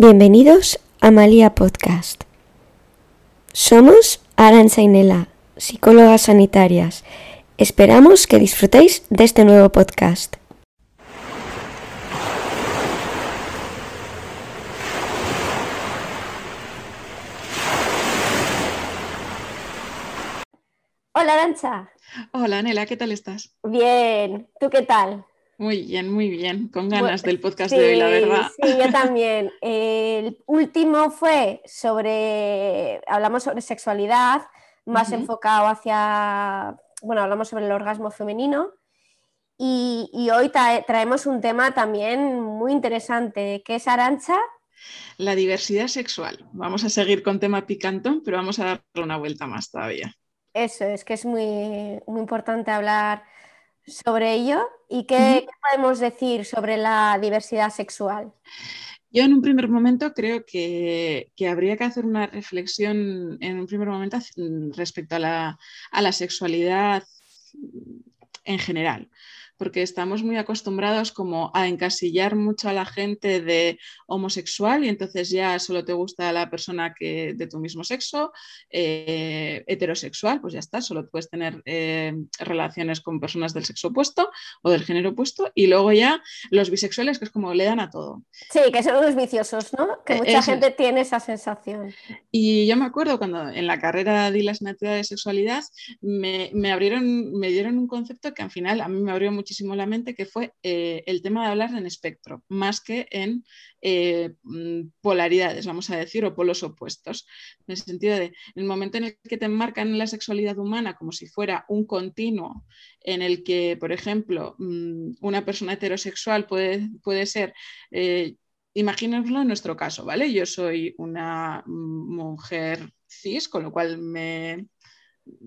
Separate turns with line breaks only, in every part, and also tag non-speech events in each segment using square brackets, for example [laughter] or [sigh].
Bienvenidos a Malia Podcast. Somos Aranza y Nela, psicólogas sanitarias. Esperamos que disfrutéis de este nuevo podcast. Hola Arancha.
Hola Nela, ¿qué tal estás?
Bien, ¿tú qué tal?
Muy bien, muy bien, con ganas del podcast de hoy, la verdad.
Sí, yo [laughs] también. El último fue sobre, hablamos sobre sexualidad, más enfocado hacia, bueno, hablamos sobre el orgasmo femenino. Y, hoy traemos un tema también muy interesante, que es Arancha.
La diversidad sexual. Vamos a seguir con tema picantón, pero vamos a darle una vuelta más todavía.
Eso, es que es muy, muy importante hablar sobre ello y qué, podemos decir sobre la diversidad sexual.
Yo en un primer momento creo que, habría que hacer una reflexión en un primer momento respecto a la, a la sexualidad en general porque estamos muy acostumbrados como a encasillar mucho a la gente de homosexual y entonces ya solo te gusta la persona que, de tu mismo sexo, eh, heterosexual, pues ya está, solo puedes tener eh, relaciones con personas del sexo opuesto o del género opuesto y luego ya los bisexuales que es como le dan a todo.
Sí, que son los viciosos, ¿no? Que eh, mucha gente tiene esa sensación.
Y yo me acuerdo cuando en la carrera di la asignatura de sexualidad me, me abrieron, me dieron un concepto que al final a mí me abrió mucho muchísimo la mente, que fue eh, el tema de hablar en espectro, más que en eh, mm, polaridades, vamos a decir, o polos opuestos. En el sentido de, en el momento en el que te enmarcan la sexualidad humana como si fuera un continuo, en el que, por ejemplo, mm, una persona heterosexual puede, puede ser... Eh, en nuestro caso, ¿vale? Yo soy una mujer cis, con lo cual me,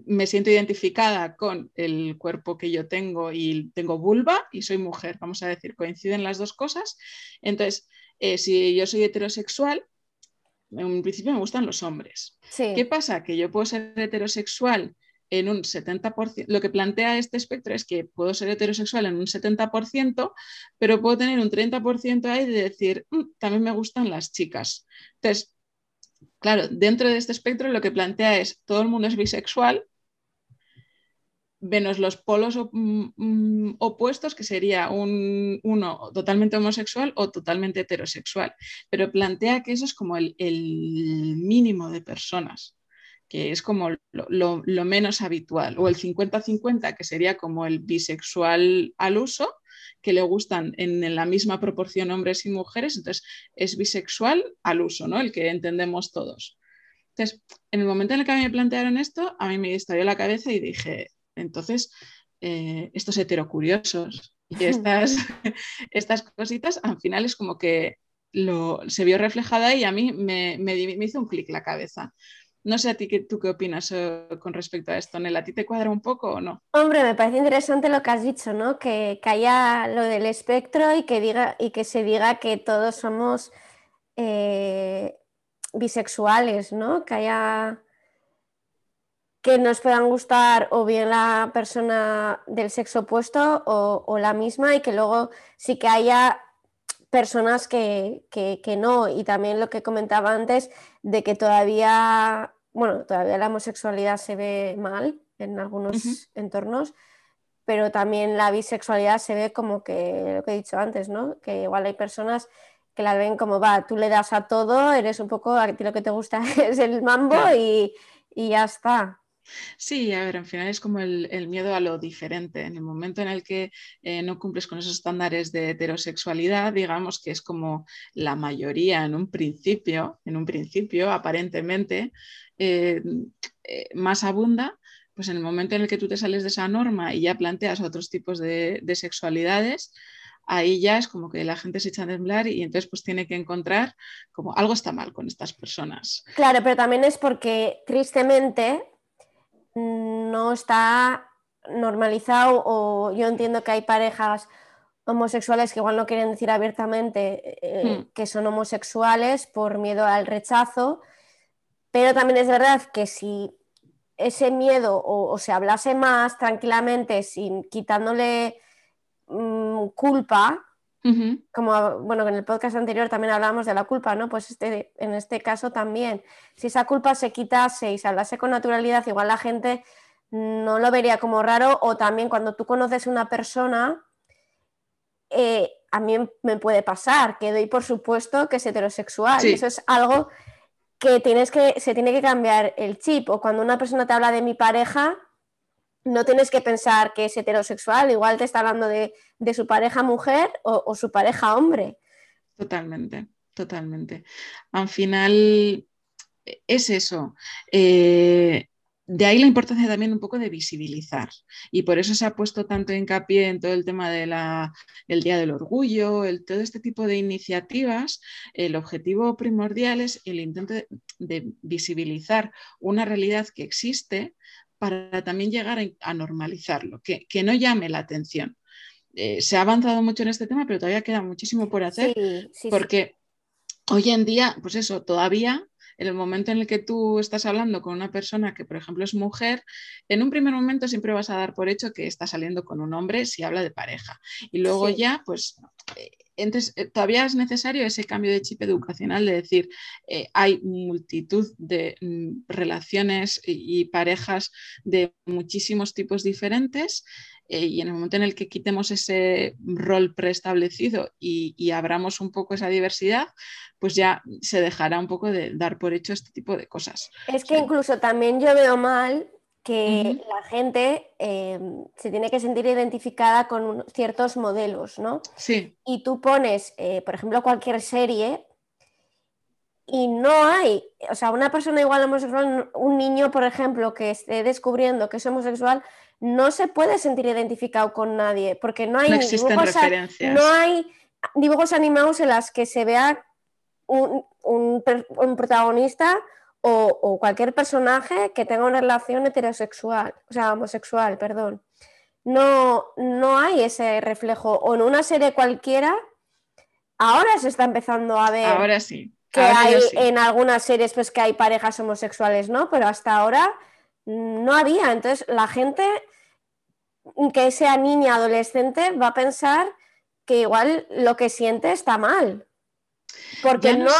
me siento identificada con el cuerpo que yo tengo y tengo vulva y soy mujer, vamos a decir, coinciden las dos cosas. Entonces, eh, si yo soy heterosexual, en un principio me gustan los hombres. ¿Qué pasa? Que yo puedo ser heterosexual en un 70%, lo que plantea este espectro es que puedo ser heterosexual en un 70%, pero puedo tener un 30% ahí de decir, mm, también me gustan las chicas. Entonces, Claro, dentro de este espectro lo que plantea es todo el mundo es bisexual, menos los polos mm, mm, opuestos, que sería un, uno totalmente homosexual o totalmente heterosexual. Pero plantea que eso es como el, mínimo de personas, que es como lo, lo menos habitual, o el 50-50, que sería como el bisexual al uso, que le gustan en, la misma proporción hombres y mujeres, entonces es bisexual al uso, ¿no? El que entendemos todos. Entonces, en el momento en el que me plantearon esto, a mí me estalló la cabeza y dije, entonces, eh, estos heterocuriosos y [laughs] estas, [laughs] estas cositas, al final es como que lo, se vio reflejada y a mí me, me hizo un clic la cabeza. No sé a ti tú qué opinas eh, con respecto a esto, Nel. ¿A ti te cuadra un poco o no?
Hombre, me parece interesante lo que has dicho, ¿no? Que, haya lo del espectro y que, diga, y que se diga que todos somos eh, bisexuales, ¿no? Que haya que nos puedan gustar o bien la persona del sexo opuesto o, la misma y que luego sí que haya personas que, que, no. Y también lo que comentaba antes, de que todavía, bueno, todavía la homosexualidad se ve mal en algunos entornos, pero también la bisexualidad se ve como que, lo que he dicho antes, ¿no? Que igual hay personas que la ven como, va, tú le das a todo, eres un poco, a ti lo que te gusta [laughs] es el mambo y, y ya está.
Sí, a ver, al final es como el, miedo a lo diferente. En el momento en el que eh, no cumples con esos estándares de heterosexualidad, digamos que es como la mayoría en un principio, en un principio aparentemente eh, eh, más abunda, pues en el momento en el que tú te sales de esa norma y ya planteas otros tipos de, sexualidades, ahí ya es como que la gente se echa a temblar y entonces pues tiene que encontrar como algo está mal con estas personas.
Claro, pero también es porque tristemente no está normalizado o yo entiendo que hay parejas homosexuales que igual no quieren decir abiertamente eh, hmm. que son homosexuales por miedo al rechazo, pero también es verdad que si ese miedo o, se hablase más tranquilamente, sin quitándole mm, culpa Como bueno, en el podcast anterior también hablábamos de la culpa, ¿no? Pues este, en este caso también, si esa culpa se quitase y se hablase con naturalidad, igual la gente no lo vería como raro o también cuando tú conoces a una persona, eh, a mí me puede pasar, que doy por supuesto que es heterosexual. Eso es algo que, tienes que se tiene que cambiar el chip. O cuando una persona te habla de mi pareja, no tienes que pensar que es heterosexual, igual te está hablando de, su pareja mujer o, su pareja hombre.
Totalmente, totalmente. Al final es eso. Eh, de ahí la importancia también un poco de visibilizar. Y por eso se ha puesto tanto hincapié en todo el tema del Día del Orgullo, el, todo este tipo de iniciativas. El objetivo primordial es el intento de visibilizar una realidad que existe para también llegar a, normalizarlo, que, no llame la atención. Eh, se ha avanzado mucho en este tema, pero todavía queda muchísimo por hacer, porque hoy en día, pues eso, todavía el momento en el que tú estás hablando con una persona que, por ejemplo, es mujer, en un primer momento siempre vas a dar por hecho que está saliendo con un hombre si habla de pareja. Y luego ya, pues, eh, entonces, eh, todavía es necesario ese cambio de chip educacional de decir, eh, hay multitud de mm, relaciones y, parejas de muchísimos tipos diferentes eh, y en el momento en el que quitemos ese rol preestablecido y, y, abramos un poco esa diversidad, pues ya se dejará un poco de dar por hecho este tipo de cosas.
Es que incluso también yo veo mal que la gente em, se tiene que sentir identificada con ciertos modelos, ¿no?
Sí.
Y tú pones, eh, por ejemplo, cualquier serie y no hay, o sea, una persona igual homosexual, un niño, por ejemplo, que esté descubriendo que es homosexual, no se puede sentir identificado con nadie, porque no hay,
no dibujos,
no hay dibujos animados en las que se vea un, un protagonista o, cualquier personaje que tenga una relación heterosexual, o sea, homosexual, perdón. No, no hay ese reflejo. O en una serie cualquiera, ahora se está empezando a ver.
Ahora sí.
Que hay en algunas series pues que hay parejas homosexuales, ¿no? Pero hasta ahora no había. Entonces la gente que sea niña, adolescente, va a pensar que igual lo que siente está mal. Porque no,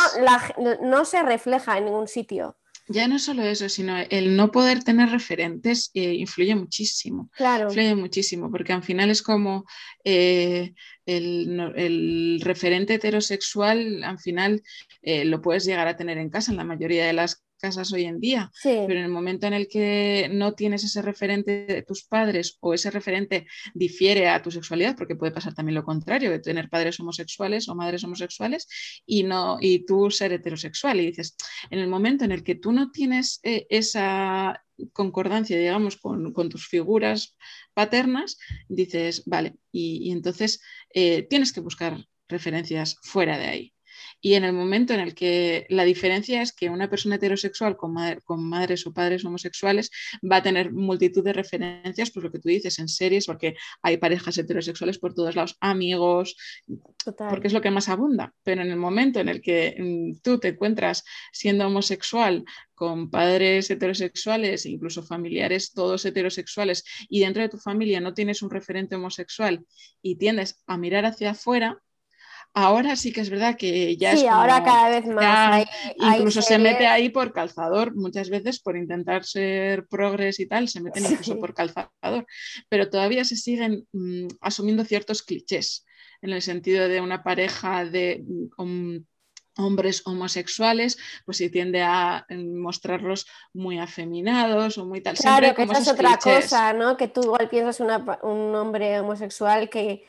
no se refleja en ningún sitio.
Ya no solo eso, sino el no poder tener referentes eh, influye muchísimo.
Claro.
Influye muchísimo, porque al final es como eh, el, el, referente heterosexual, al final eh, lo puedes llegar a tener en casa en la mayoría de las casas hoy en día, pero en el momento en el que no tienes ese referente de tus padres o ese referente difiere a tu sexualidad, porque puede pasar también lo contrario, de tener padres homosexuales o madres homosexuales y, no, y tú ser heterosexual. Y dices, en el momento en el que tú no tienes eh, esa concordancia, digamos, con, tus figuras paternas, dices, vale, y, entonces eh, tienes que buscar referencias fuera de ahí. Y en el momento en el que la diferencia es que una persona heterosexual con, con madres o padres homosexuales va a tener multitud de referencias, por lo que tú dices, en series, porque hay parejas heterosexuales por todos lados, amigos, porque es lo que más abunda. Pero en el momento en el que mm, tú te encuentras siendo homosexual con padres heterosexuales, incluso familiares todos heterosexuales, y dentro de tu familia no tienes un referente homosexual y tiendes a mirar hacia afuera, Ahora sí que es verdad que ya
sí, ahora cada vez más.
incluso se mete ahí por calzador, muchas veces por intentar ser progres y tal, se [laughs] meten incluso por calzador, pero todavía se siguen mm, asumiendo ciertos clichés en el sentido de una pareja de mm, hombres homosexuales, pues se tiende a mm, mostrarlos muy afeminados o muy tal.
Claro, que es otra cosa, ¿no? Que tú igual piensas un hombre homosexual que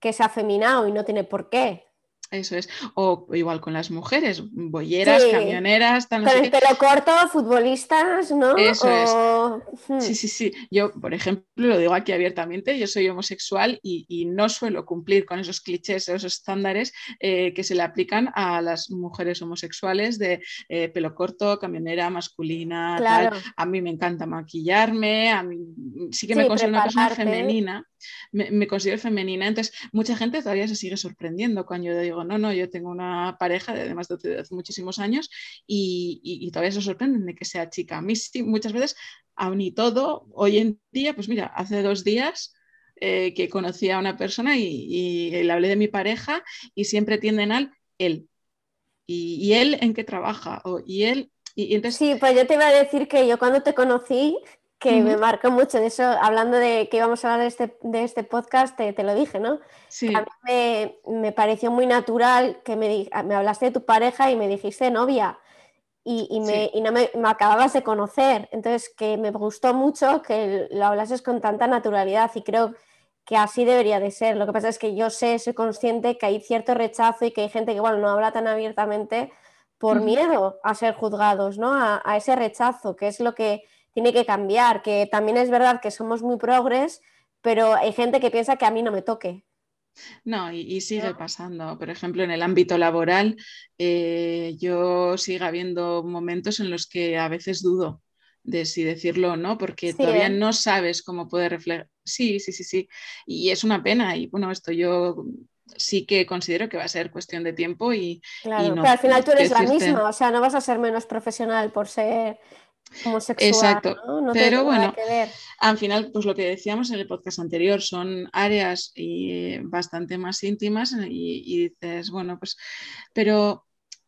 que es afeminado y no tiene por qué.
Eso es. O igual con las mujeres, bolleras, camioneras,
tal. Con el pelo corto, futbolistas, ¿no?
Eso es. Hmm. Sí, sí, sí. Yo, por ejemplo, lo digo aquí abiertamente, yo soy homosexual y, no suelo cumplir con esos clichés, esos estándares eh, que se le aplican a las mujeres homosexuales de eh, pelo corto, camionera, masculina, tal. A mí me encanta maquillarme, a mí sí que me considero una persona femenina, me, me considero femenina, entonces mucha gente todavía se sigue sorprendiendo cuando yo digo, no, no, yo tengo una pareja de además de, hace muchísimos años y, todavía se sorprenden de que sea chica. A mí muchas veces, aún y todo, hoy en día, pues mira, hace dos días eh, que conocí a una persona y, le hablé de mi pareja y siempre tienden al él. ¿Y, él en qué trabaja? O, ¿Y él? Y, entonces...
Sí, pues yo te iba a decir que yo cuando te conocí, que me marcó mucho, de eso, hablando de que íbamos a hablar de este, de este podcast, te, lo dije, ¿no?
Sí.
A mí me, pareció muy natural que me, me hablaste de tu pareja y me dijiste novia y, me, no me, acababas de conocer. Entonces, que me gustó mucho que lo hablases con tanta naturalidad y creo que así debería de ser. Lo que pasa es que yo sé, soy consciente que hay cierto rechazo y que hay gente que igual no habla tan abiertamente por miedo a ser juzgados, ¿no? A, a, ese rechazo, que es lo que tiene que cambiar, que también es verdad que somos muy progres, pero hay gente que piensa que a mí no me toque.
No, y, sigue pasando. Por ejemplo, en el ámbito laboral, eh, yo sigo habiendo momentos en los que a veces dudo de si decirlo o no, porque todavía ¿eh? no sabes cómo puede reflejar. Sí, sí, sí, sí. Y es una pena. Y bueno, esto yo sí que considero que va a ser cuestión de tiempo y.
Claro, pero al final tú eres la misma, o sea, no vas a ser menos profesional por ser homosexual.
Exacto. Pero bueno, al final, pues lo que decíamos en el podcast anterior, son áreas y bastante más íntimas y, dices, bueno, pues, pero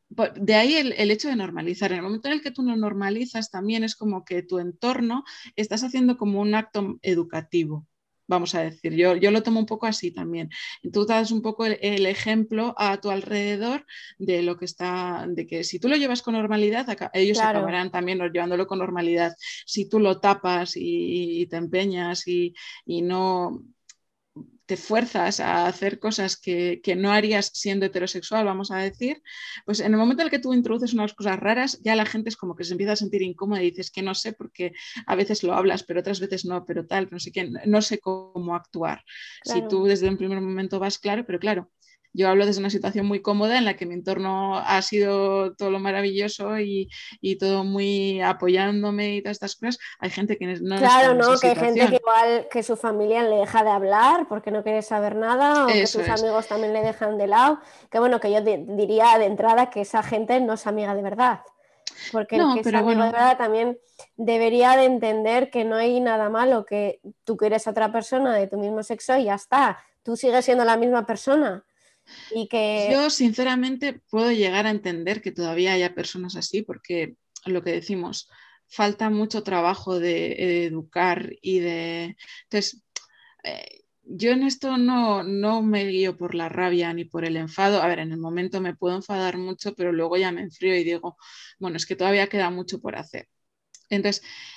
de ahí el, el, hecho de normalizar. En el momento en el que tú no normalizas, también es como que tu entorno estás haciendo como un acto educativo vamos a decir. Yo, yo lo tomo un poco así también. Tú das un poco el, ejemplo a tu alrededor de lo que está, de que si tú lo llevas con normalidad, ellos acabarán también llevándolo con normalidad. Si tú lo tapas y, te empeñas y, y no te fuerzas a hacer cosas que, no harías siendo heterosexual, vamos a decir, pues en el momento en el que tú introduces unas cosas raras, ya la gente es como que se empieza a sentir incómoda y dices que no sé, porque a veces lo hablas, pero otras veces no, pero tal, no sé qué, no sé cómo actuar. Si tú desde un primer momento vas claro, pero claro, yo hablo desde una situación muy cómoda en la que mi entorno ha sido todo lo maravilloso y, todo muy apoyándome y todas estas cosas. Hay gente que no
Claro, ¿no? Que hay gente que igual que su familia le deja de hablar porque no quiere saber nada o que sus amigos también le dejan de lado. Que bueno, que yo diría de entrada que esa gente no es amiga de verdad. Porque el que es amigo de verdad también debería de entender que no hay nada malo, que tú quieres a otra persona de tu mismo sexo y ya está. Tú sigues siendo la misma persona
Yo sinceramente puedo llegar a entender que todavía haya personas así porque lo que decimos, falta mucho trabajo de, educar y de... Entonces, eh, yo en esto no, no, me guío por la rabia ni por el enfado. A ver, en el momento me puedo enfadar mucho, pero luego ya me enfrío y digo, bueno, es que todavía queda mucho por hacer. Entonces, eh, eh,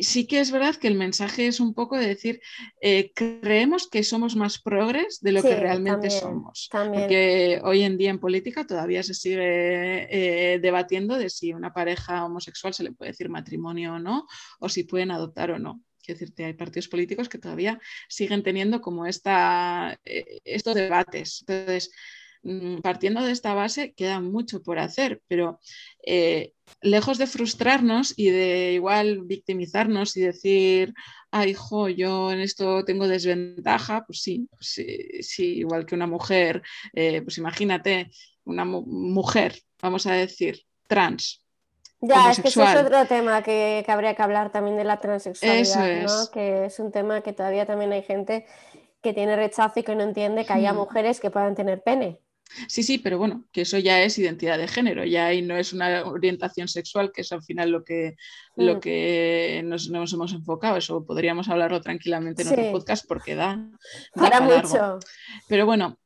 sí que es verdad que el mensaje es un poco de decir, eh, creemos que somos más progres de lo que realmente somos. Porque hoy en día en política todavía se sigue debatiendo de si una pareja homosexual se le puede decir matrimonio o no, o si pueden adoptar o no. Quiero decirte, hay partidos políticos que todavía siguen teniendo como esta, estos debates. Entonces, partiendo de esta base queda mucho por hacer, pero eh, lejos de frustrarnos y de igual victimizarnos y decir, ay, hijo, yo en esto tengo desventaja, pues sí, pues sí, igual que una mujer, eh, pues imagínate, una mujer, vamos a decir, trans,
ya, es que eso es otro tema que, habría que hablar también de la transexualidad, que es un tema que todavía también hay gente que tiene rechazo y que no entiende que haya hmm. mujeres que puedan tener pene.
Sí, sí, pero bueno, que eso ya es identidad de género, ya ahí no es una orientación sexual, que es al final lo que, lo mm. que nos, hemos enfocado. Eso podríamos hablarlo tranquilamente en otro podcast porque da,
para mucho.
Pero bueno,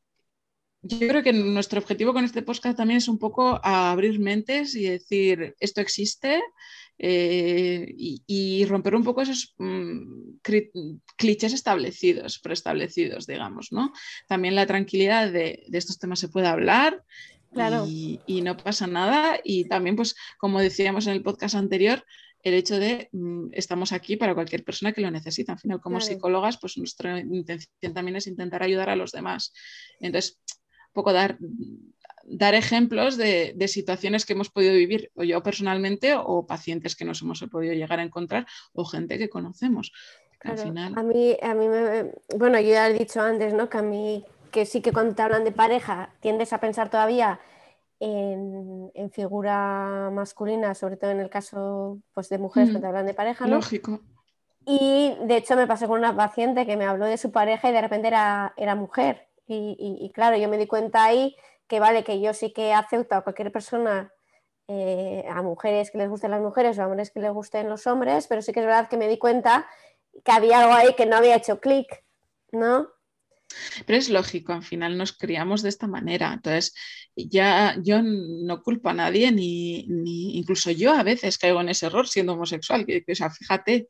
yo creo que nuestro objetivo con este podcast también es un poco abrir mentes y decir, esto existe, eh, y, romper un poco esos mm, clichés establecidos, preestablecidos, digamos, ¿no? También la tranquilidad de, estos temas se puede hablar y, no pasa nada. Y también, pues, como decíamos en el podcast anterior, el hecho de mm, estamos aquí para cualquier persona que lo necesite. Al final, como psicólogas, pues nuestra intención también es intentar ayudar a los demás. Entonces, un poco dar dar ejemplos de, situaciones que hemos podido vivir, o yo personalmente, o pacientes que nos hemos podido llegar a encontrar, o gente que conocemos.
al final... A mí, a mí me, bueno, yo ya he dicho antes, ¿no? Que a mí, que sí que cuando te hablan de pareja, tiendes a pensar todavía en, figura masculina, sobre todo en el caso pues, de mujeres que mm, te hablan de pareja, ¿no?
Lógico.
Y de hecho me pasó con una paciente que me habló de su pareja y de repente era, era mujer. Y, claro, yo me di cuenta ahí que vale, que yo sí que acepto a cualquier persona, eh, a mujeres que les gusten las mujeres o a hombres que les gusten los hombres, pero sí que es verdad que me di cuenta que había algo ahí que no había hecho clic, ¿no?
Pero es lógico, al final nos criamos de esta manera. Entonces, ya yo no culpo a nadie, ni, incluso yo a veces caigo en ese error siendo homosexual. Que, o sea, fíjate.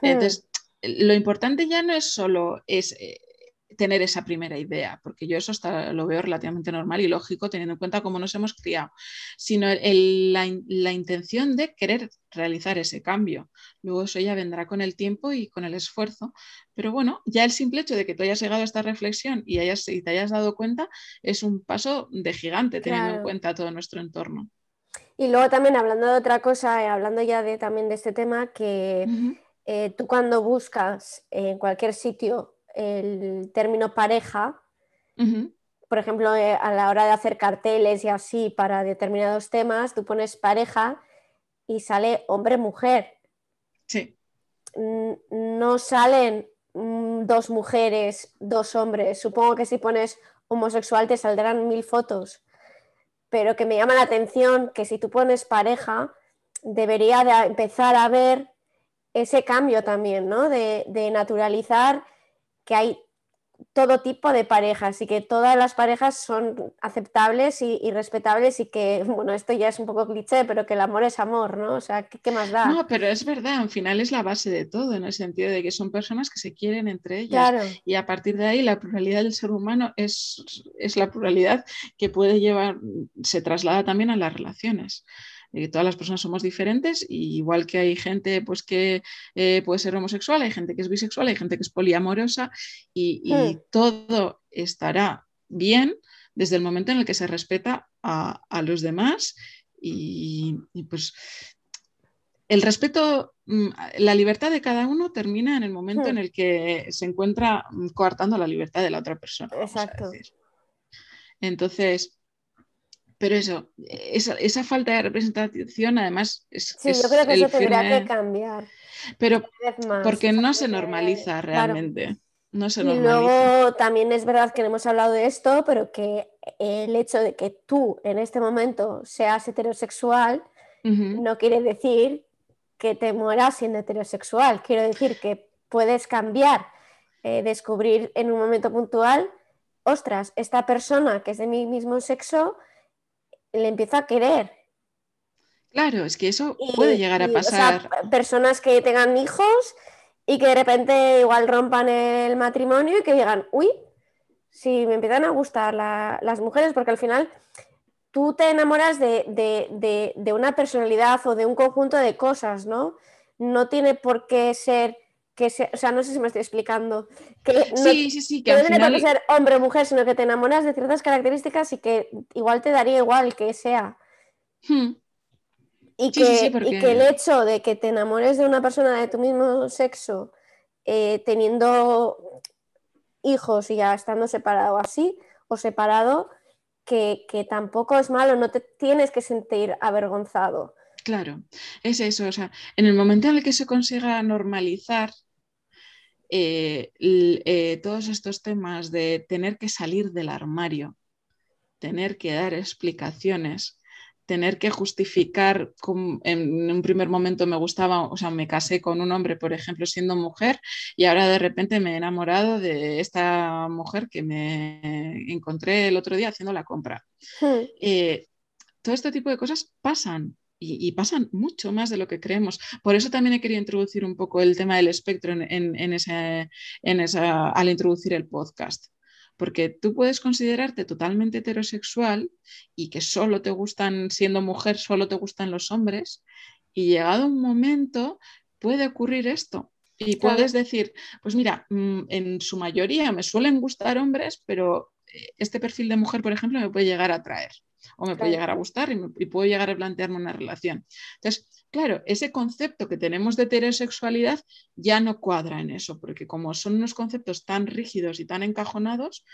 Hmm. Entonces, lo importante ya no es solo es, eh, tener esa primera idea, porque yo eso lo veo relativamente normal y lógico teniendo en cuenta cómo nos hemos criado, sino la, intención de querer realizar ese cambio. Luego eso ya vendrá con el tiempo y con el esfuerzo, pero bueno, ya el simple hecho de que tú hayas llegado a esta reflexión y, hayas, te hayas dado cuenta es un paso de gigante teniendo en cuenta todo nuestro entorno.
Y luego también hablando de otra cosa, eh, hablando ya de, también de este tema, que eh, tú cuando buscas en cualquier sitio el término pareja, por ejemplo, eh, a la hora de hacer carteles y así para determinados temas, tú pones pareja y sale hombre-mujer.
Sí.
No salen mm, dos mujeres, dos hombres. Supongo que si pones homosexual te saldrán mil fotos. Pero que me llama la atención que si tú pones pareja, debería de empezar a ver ese cambio también, ¿no? De, de naturalizar que hay todo tipo de parejas y que todas las parejas son aceptables y, respetables y que, [laughs] bueno, esto ya es un poco cliché, pero que el amor es amor, ¿no? O sea, ¿qué, más da?
No, pero es verdad, al final es la base de todo, en el sentido de que son personas que se quieren entre ellas y a partir de ahí la pluralidad del ser humano es, es la pluralidad que puede llevar, se traslada también a las relaciones todas las personas somos diferentes, igual que hay gente pues, que eh, puede ser homosexual, hay gente que es bisexual, hay gente que es poliamorosa, y, hmm. todo estará bien desde el momento en el que se respeta a, los demás y, pues el respeto, mm, la libertad de cada uno termina en el momento hmm. en el que se encuentra mm, coartando la libertad de la otra persona. Exacto. Entonces, pero eso, esa, falta de representación además es...
Sí, yo creo que eso tendría que cambiar.
Pero porque no se normaliza realmente. No se
normaliza. Y luego también es verdad que no hemos hablado de esto, pero que el hecho de que tú en este momento seas heterosexual no quiere decir que te mueras siendo heterosexual. Quiero decir que puedes cambiar, eh, descubrir en un momento puntual, ostras, esta persona que es de mi mismo sexo le empiezo a querer.
Claro, es que eso puede llegar a pasar.
personas que tengan hijos y que de repente igual rompan el matrimonio y que digan, uy, si me empiezan a gustar las mujeres, porque al final tú te enamoras de, una personalidad o de un conjunto de cosas, ¿no? No tiene por qué ser que o sea, no sé si me estoy explicando. Que
sí, sí, sí, que
no tiene qué ser hombre o mujer, sino que te enamoras de ciertas características y que igual te daría igual que sea. Hmm. Y, que, el hecho de que te enamores de una persona de tu mismo sexo, eh, teniendo hijos y ya estando separado así o separado, que, que tampoco es malo, no te tienes que sentir avergonzado.
Claro, es eso, o sea, en el momento en el que se consiga normalizar eh, eh, todos estos temas de tener que salir del armario, tener que dar explicaciones, tener que justificar, en un primer momento me gustaba, o sea, me casé con un hombre, por ejemplo, siendo mujer, y ahora de repente me he enamorado de esta mujer que me encontré el otro día haciendo la compra. Hmm. Eh, todo este tipo de cosas pasan, y, pasan mucho más de lo que creemos. Por eso también he querido introducir un poco el tema del espectro en, esa, al introducir el podcast. Porque tú puedes considerarte totalmente heterosexual y que solo te gustan, siendo mujer, solo te gustan los hombres, y llegado un momento puede ocurrir esto. Y puedes decir, pues mira, mm, en su mayoría me suelen gustar hombres, pero eh, este perfil de mujer, por ejemplo, me puede llegar a atraer o me puede llegar a gustar y, puedo llegar a plantearme una relación. Entonces, claro, ese concepto que tenemos de heterosexualidad ya no cuadra en eso, porque como son unos conceptos tan rígidos y tan encajonados,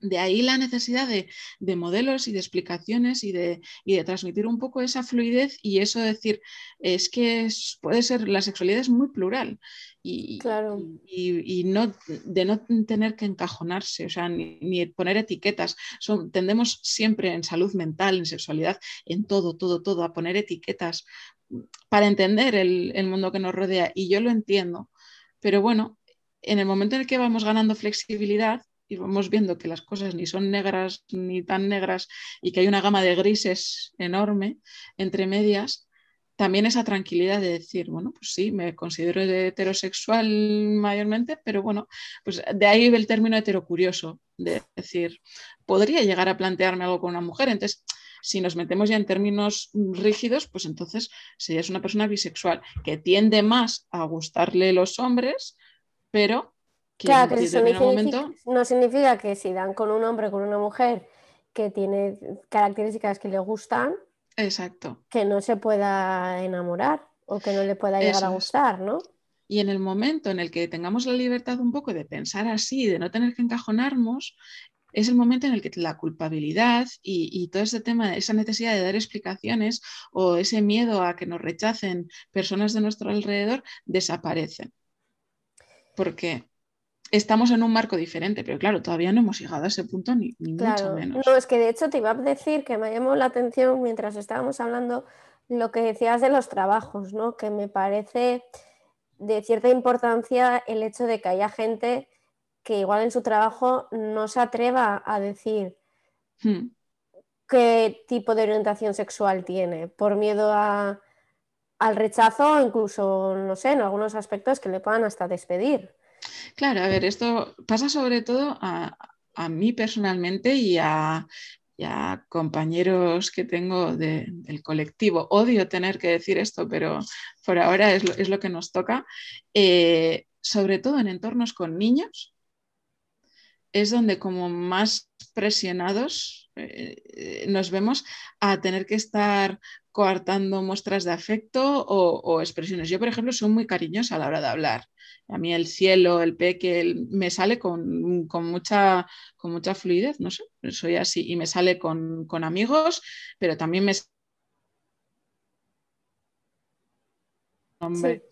de ahí la necesidad de, modelos y de explicaciones y de, de, transmitir un poco esa fluidez y eso decir, es que puede ser, la sexualidad es muy plural y,
claro.
y, no, de no tener que encajonarse, o sea, ni, poner etiquetas. Son, tendemos siempre en salud mental, en sexualidad, en todo, todo, todo, a poner etiquetas para entender el, el mundo que nos rodea y yo lo entiendo, pero bueno, en el momento en el que vamos ganando flexibilidad, y vamos viendo que las cosas ni son negras ni tan negras y que hay una gama de grises enorme entre medias, también esa tranquilidad de decir, bueno, pues sí, me considero heterosexual mayormente, pero bueno, pues de ahí el término heterocurioso, de decir, podría llegar a plantearme algo con una mujer, entonces si nos metemos ya en términos rígidos, pues entonces serías una persona bisexual que tiende más a gustarle los hombres, pero
claro, que no significa que si dan con un hombre o con una mujer que tiene características que le gustan,
Exacto.
que no se pueda enamorar o que no le pueda llegar a gustar, ¿no?
Y en el momento en el que tengamos la libertad un poco de pensar así, de no tener que encajonarnos, es el momento en el que la culpabilidad y, y, todo ese tema, esa necesidad de dar explicaciones o ese miedo a que nos rechacen personas de nuestro alrededor, desaparecen. Porque estamos en un marco diferente, pero claro, todavía no hemos llegado a ese punto ni, mucho menos.
No, es que de hecho te iba a decir que me llamó la atención mientras estábamos hablando lo que decías de los trabajos, ¿no? Que me parece de cierta importancia el hecho de que haya gente que igual en su trabajo no se atreva a decir hmm. qué tipo de orientación sexual tiene, por miedo a, al rechazo o incluso, no sé, en algunos aspectos que le puedan hasta despedir.
Claro, a ver, esto pasa sobre todo a, mí personalmente y a, compañeros que tengo del colectivo. Odio tener que decir esto, pero por ahora es lo, que nos toca. Eh, sobre todo en entornos con niños, es donde como más presionados eh, nos vemos a tener que estar coartando muestras de afecto o, expresiones. Yo, por ejemplo, soy muy cariñosa a la hora de hablar. A mí el cielo, el peque, me sale con, mucha, con mucha fluidez, no sé, soy así y me sale con, amigos, pero también me... Hombre.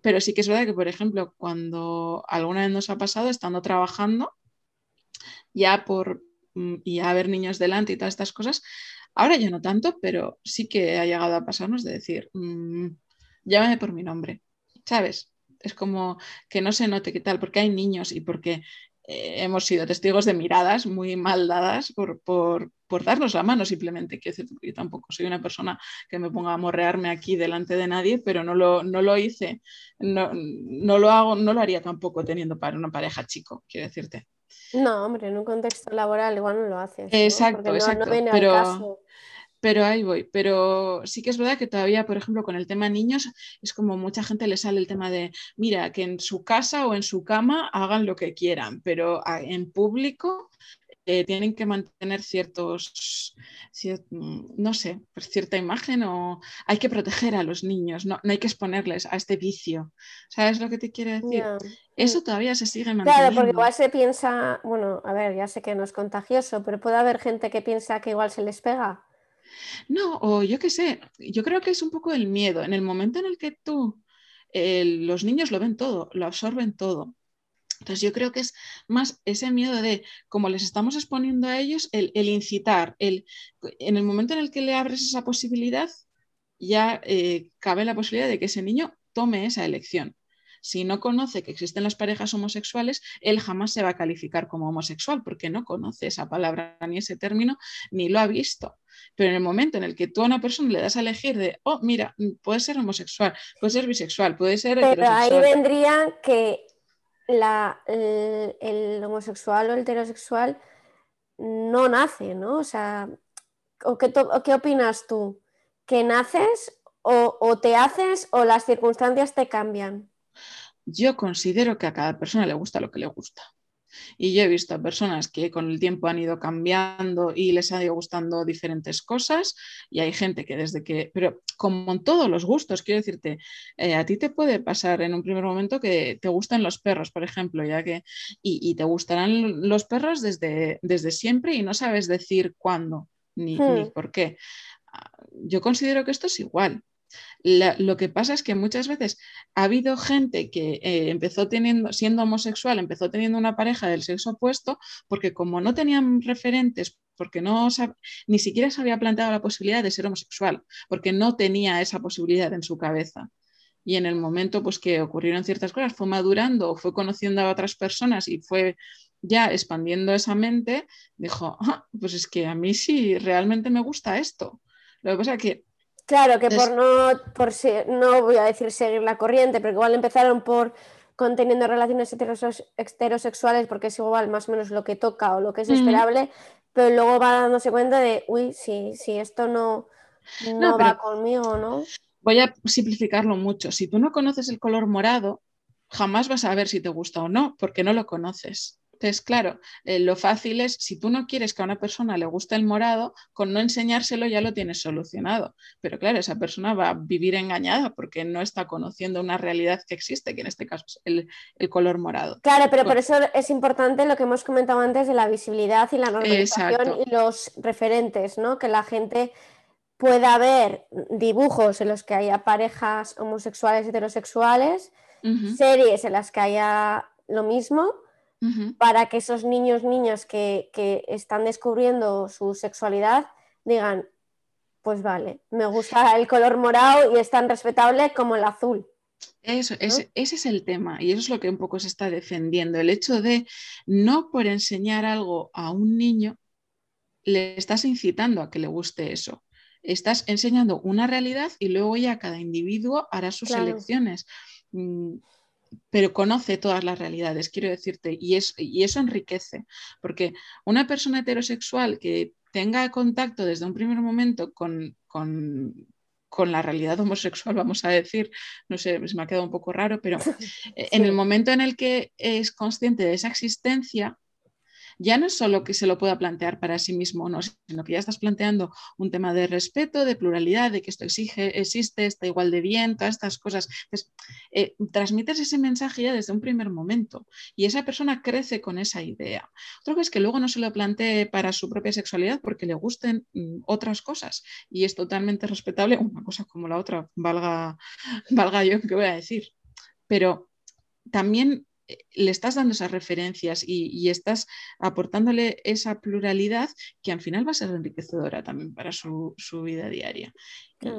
Pero sí que es verdad que, por ejemplo, cuando alguna vez nos ha pasado, estando trabajando, ya por mm, y a ver niños delante y todas estas cosas, ahora ya no tanto, pero sí que ha llegado a pasarnos de decir, mmm, llámame por mi nombre, ¿sabes? es como que no se note qué tal, porque hay niños y porque eh, hemos sido testigos de miradas muy mal dadas por, darnos la mano simplemente. Que yo tampoco soy una persona que me ponga a morrearme aquí delante de nadie, pero no lo, no lo hice, no, lo hago, no lo haría tampoco teniendo para una pareja chico, quiero decirte.
No, hombre, en un contexto laboral igual no lo haces.
Exacto, exacto. pero, pero ahí voy. Pero sí que es verdad que todavía, por ejemplo, con el tema niños, es como mucha gente le sale el tema de, mira, que en su casa o en su cama hagan lo que quieran, pero en público eh, tienen que mantener ciertos, no sé, pues cierta imagen o hay que proteger a los niños, no, hay que exponerles a este vicio. ¿Sabes lo que te quiero decir? Eso todavía se sigue manteniendo.
Claro, porque igual se piensa, bueno, a ver, ya sé que no es contagioso, pero puede haber gente que piensa que igual se les pega.
No, o yo qué sé, yo creo que es un poco el miedo. En el momento en el que tú, los niños lo ven todo, lo absorben todo. Entonces yo creo que es más ese miedo de, como les estamos exponiendo a ellos, el, incitar, el, en el momento en el que le abres esa posibilidad, ya eh, cabe la posibilidad de que ese niño tome esa elección. Si no conoce que existen las parejas homosexuales, él jamás se va a calificar como homosexual porque no conoce esa palabra ni ese término ni lo ha visto. Pero en el momento en el que tú a una persona le das a elegir de, oh, mira, puede ser homosexual, puede ser bisexual, puede ser...
Pero ahí vendría que la, el, homosexual o el heterosexual no nace, ¿no? O sea, ¿o qué, qué opinas tú? ¿Que naces o, o, te haces o las circunstancias te cambian?
Yo considero que a cada persona le gusta lo que le gusta. Y yo he visto a personas que con el tiempo han ido cambiando y les ha ido gustando diferentes cosas y hay gente que desde que, pero como en todos los gustos, quiero decirte, eh, a ti te puede pasar en un primer momento que te gustan los perros, por ejemplo, ya que, y, te gustarán los perros desde, desde siempre y no sabes decir cuándo ni, ni hmm. por qué. Ah, yo considero que esto es igual lo que pasa es que muchas veces ha habido gente que eh, empezó teniendo, siendo homosexual, empezó teniendo una pareja del sexo opuesto, porque como no tenían referentes, porque no ni siquiera se había planteado la posibilidad de ser homosexual, porque no tenía esa posibilidad en su cabeza. Y en el momento pues, que ocurrieron ciertas cosas, fue madurando, fue conociendo a otras personas y fue ya expandiendo esa mente, dijo, ah, pues es que a mí sí realmente me gusta esto. Lo que pasa es que
Claro, que por no, por no voy a decir seguir la corriente, pero igual empezaron por conteniendo relaciones heterosexuales porque es igual más o menos lo que toca o lo que es esperable, pero luego va dándose cuenta de, uy, si, si esto no, no, va conmigo, ¿no?
Voy a simplificarlo mucho. Si tú no conoces el color morado, jamás vas a ver si te gusta o no, porque no lo conoces. Entonces, claro, eh, lo fácil es, si tú no quieres que a una persona le guste el morado, con no enseñárselo ya lo tienes solucionado. Pero claro, esa persona va a vivir engañada porque no está conociendo una realidad que existe, que en este caso es el, color morado.
Claro, pero por eso es importante lo que hemos comentado antes de la visibilidad y la normalización y los referentes, ¿no? Que la gente pueda ver dibujos en los que haya parejas homosexuales, heterosexuales, series en las que haya lo mismo para que esos niños, niñas que, están descubriendo su sexualidad digan, pues vale, me gusta el color morado y es tan respetable como el azul.
Eso, ese, es el tema y eso es lo que un poco se está defendiendo, el hecho de no por enseñar algo a un niño le estás incitando a que le guste eso. Estás enseñando una realidad y luego ya cada individuo hará sus elecciones. Pero conoce todas las realidades, quiero decirte, y, y eso enriquece, porque una persona heterosexual que tenga contacto desde un primer momento con, la realidad homosexual, vamos a decir, no sé, se me ha quedado un poco raro, pero [laughs] en el momento en el que es consciente de esa existencia, ya no es solo que se lo pueda plantear para sí mismo, no, sino que ya estás planteando un tema de respeto, de pluralidad, de que esto exige, existe, está igual de bien, todas estas cosas. Entonces, eh, transmites ese mensaje ya desde un primer momento y esa persona crece con esa idea. Otra cosa es que luego no se lo plantee para su propia sexualidad porque le gusten mm, otras cosas y es totalmente respetable una cosa como la otra, valga, valga yo que voy a decir. Pero también le estás dando esas referencias y, estás aportándole esa pluralidad que al final va a ser enriquecedora también para su, vida diaria.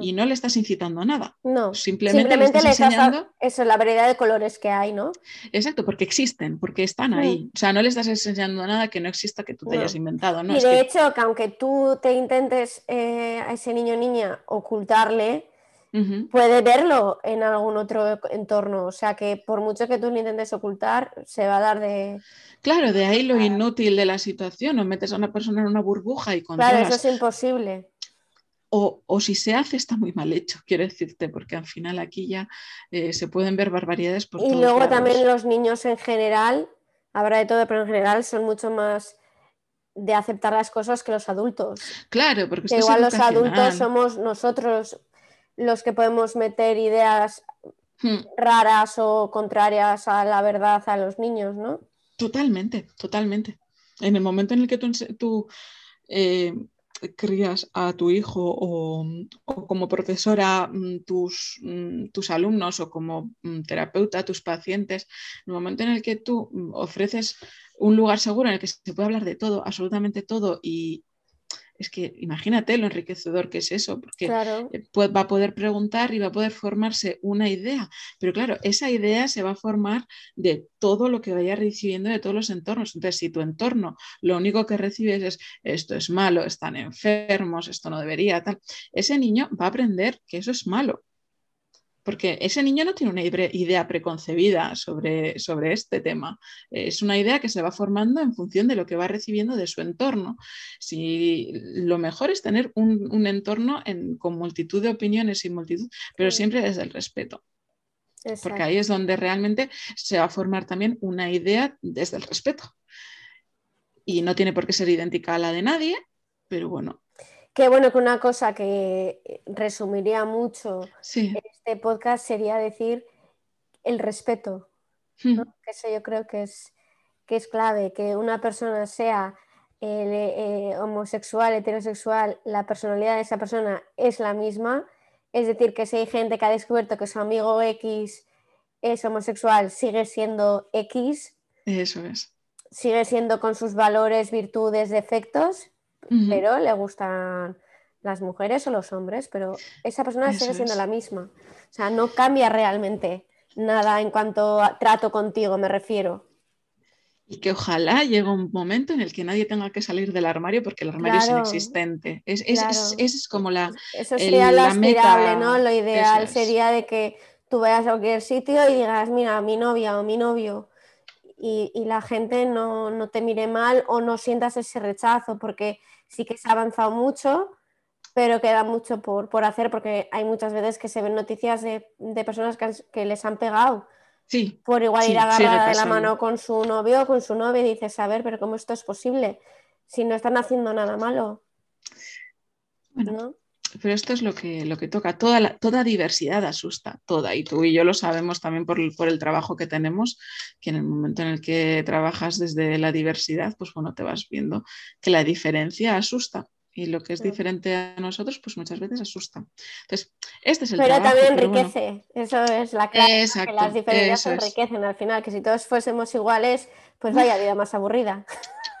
Y, no le estás incitando a nada.
No, simplemente, le estás enseñando. eso, la variedad de colores que hay, ¿no?
Exacto, porque existen, porque están ahí. O sea, no le estás enseñando nada que no exista, que tú te hayas inventado. ¿no?
Y de hecho, que aunque tú te intentes eh, a ese niño o niña ocultarle, puede verlo en algún otro entorno. O sea que por mucho que tú lo intentes ocultar, se va a dar de.
Claro, de ahí lo inútil de la situación. O metes a una persona en una burbuja y
controlas. Claro, eso es imposible.
O, si se hace, está muy mal hecho, [laughs] quiero decirte, porque al final aquí ya eh, se pueden ver barbaridades por
Y luego también los niños en general, habrá de todo, pero en general son mucho más de aceptar las cosas que los adultos.
Claro, porque
que igual los adultos somos nosotros los que podemos meter ideas hmm. raras o contrarias a la verdad a los niños, ¿no?
Totalmente, totalmente. En el momento en el que tú, eh, crías a tu hijo o, como profesora mm, tus, mm, tus, alumnos o como mm, terapeuta tus pacientes, en el momento en el que tú ofreces un lugar seguro en el que se puede hablar de todo, absolutamente todo, y, es que imagínate lo enriquecedor que es eso, porque eh, va a poder preguntar y va a poder formarse una idea, pero claro, esa idea se va a formar de todo lo que vaya recibiendo de todos los entornos. Entonces, si tu entorno lo único que recibes es esto es malo, están enfermos, esto no debería, tal, ese niño va a aprender que eso es malo porque ese niño no tiene una idea preconcebida sobre, sobre, este tema. Es una idea que se va formando en función de lo que va recibiendo de su entorno. Si, lo mejor es tener un, entorno con multitud de opiniones y multitud, pero siempre desde el respeto. Porque ahí es donde realmente se va a formar también una idea desde el respeto. y no tiene por qué ser idéntica a la de nadie, pero bueno.
Qué bueno que una cosa que resumiría mucho este podcast sería decir el respeto. Hmm. Que eso yo creo que es, que es clave, que una persona sea eh, homosexual, heterosexual, la personalidad de esa persona es la misma. Es decir, que si hay gente que ha descubierto que su amigo X es homosexual, sigue siendo X.
Eso es.
Sigue siendo con sus valores, virtudes, defectos, pero le gustan las mujeres o los hombres, pero esa persona sigue siendo la misma. O sea, no cambia realmente nada en cuanto a trato contigo, me refiero.
Y que ojalá llegue un momento en el que nadie tenga que salir del armario porque el armario es inexistente. Es, es, como la.
Eso sería lo aspirable, ¿no? Lo ideal sería de que tú vayas a cualquier sitio y digas, mira, mi novia o mi novio, y, la gente no, te mire mal o no sientas ese rechazo, porque sí que se ha avanzado mucho, pero queda mucho por, hacer, porque hay muchas veces que se ven noticias de, personas que, les han pegado.
Sí,
por igual ir agarrada de la mano con su novio o con su novia y dices, a ver, pero ¿cómo esto es posible? Si no están haciendo nada malo.
Bueno, pero esto es lo que, lo que toca. Toda, toda diversidad asusta, toda. Y tú y yo lo sabemos también por, el trabajo que tenemos, que en el momento en el que trabajas desde la diversidad, pues bueno, te vas viendo que la diferencia asusta. Y lo que es diferente a nosotros, pues muchas veces asusta. Entonces, este es el
Pero también enriquece, eso es la clave, que las diferencias enriquecen al final, que si todos fuésemos iguales, pues vaya [laughs] vida más aburrida.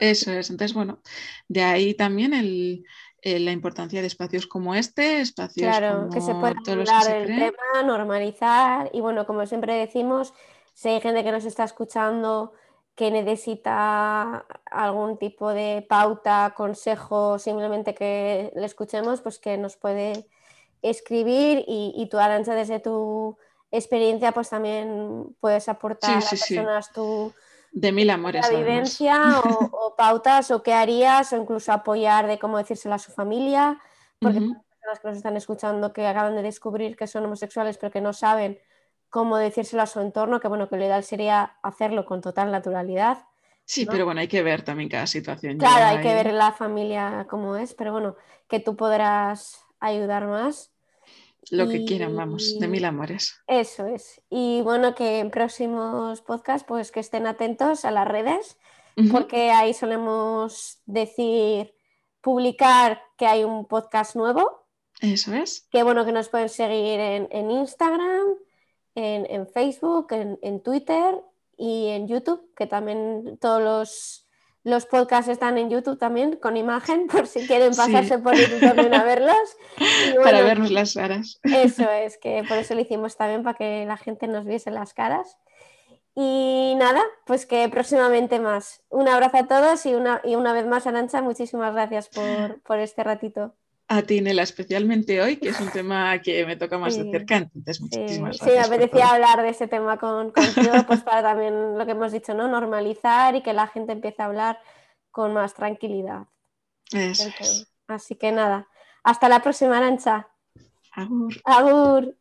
Eso es, entonces bueno, de ahí también el, eh, la importancia de espacios como este, espacios
claro, que se pueda hablar el tema, normalizar y bueno, como siempre decimos, si hay gente que nos está escuchando que necesita algún tipo de pauta, consejo, simplemente que le escuchemos, pues que nos puede escribir y, y tú, Arancha, desde tu experiencia, pues también puedes aportar a personas tu
de mil amores.
La vivencia o, [laughs] pautas o qué harías o incluso apoyar de cómo decírselo a su familia, porque uh personas que nos están escuchando que acaban de descubrir que son homosexuales pero que no saben cómo decírselo a su entorno, que bueno, que lo ideal sería hacerlo con total naturalidad.
Sí, pero bueno, hay que ver también cada situación.
Claro, hay que ver la familia cómo es, pero bueno, que tú podrás ayudar más
lo que quieran, vamos, de mil amores.
Eso es. Y bueno, que en próximos podcasts, pues que estén atentos a las redes, porque ahí solemos decir, publicar que hay un podcast nuevo.
Eso es.
Que bueno, que nos pueden seguir en, Instagram, en, Facebook, en Twitter y en YouTube, que también todos los los podcasts están en YouTube también con imagen, [laughs] por si quieren pasarse por YouTube también a [laughs] verlos.
para vernos las caras.
Eso es, que por eso lo hicimos también, para que la gente nos viese las caras. Y nada, pues que próximamente más. Un abrazo a todos y una, y una vez más, Arancha, muchísimas gracias por, por este ratito
a ti, Nela, especialmente hoy, que es un tema que me toca más de cerca. Entonces, muchísimas
sí. gracias. Sí, me apetecía hablar de ese tema con, contigo, pues para [laughs] también lo que hemos dicho, ¿no? Normalizar y que la gente empiece a hablar con más tranquilidad.
Eso
Así que nada, hasta la próxima, Arancha.
Agur.
Agur.